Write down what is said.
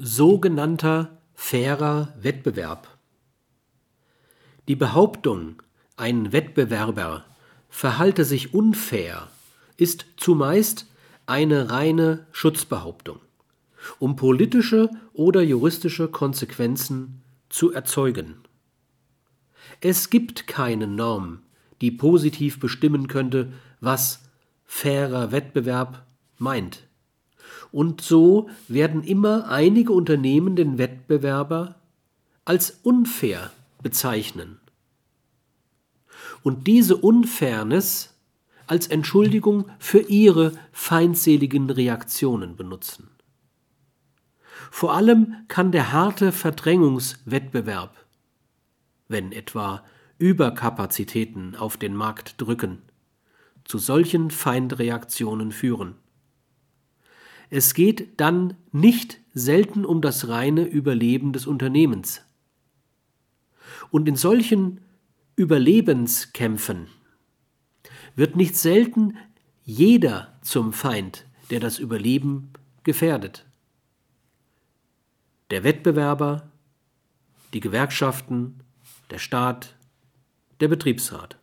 Sogenannter fairer Wettbewerb. Die Behauptung, ein Wettbewerber verhalte sich unfair, ist zumeist eine reine Schutzbehauptung, um politische oder juristische Konsequenzen zu erzeugen. Es gibt keine Norm, die positiv bestimmen könnte, was fairer Wettbewerb meint. Und so werden immer einige Unternehmen den Wettbewerber als unfair bezeichnen. Und diese Unfairness als Entschuldigung für ihre feindseligen Reaktionen benutzen. Vor allem kann der harte Verdrängungswettbewerb, wenn etwa Überkapazitäten auf den Markt drücken, zu solchen Feindreaktionen führen. Es geht dann nicht selten um das reine Überleben des Unternehmens. Und in solchen Überlebenskämpfen wird nicht selten jeder zum Feind, der das Überleben gefährdet. Der Wettbewerber, die Gewerkschaften, der Staat, der Betriebsrat.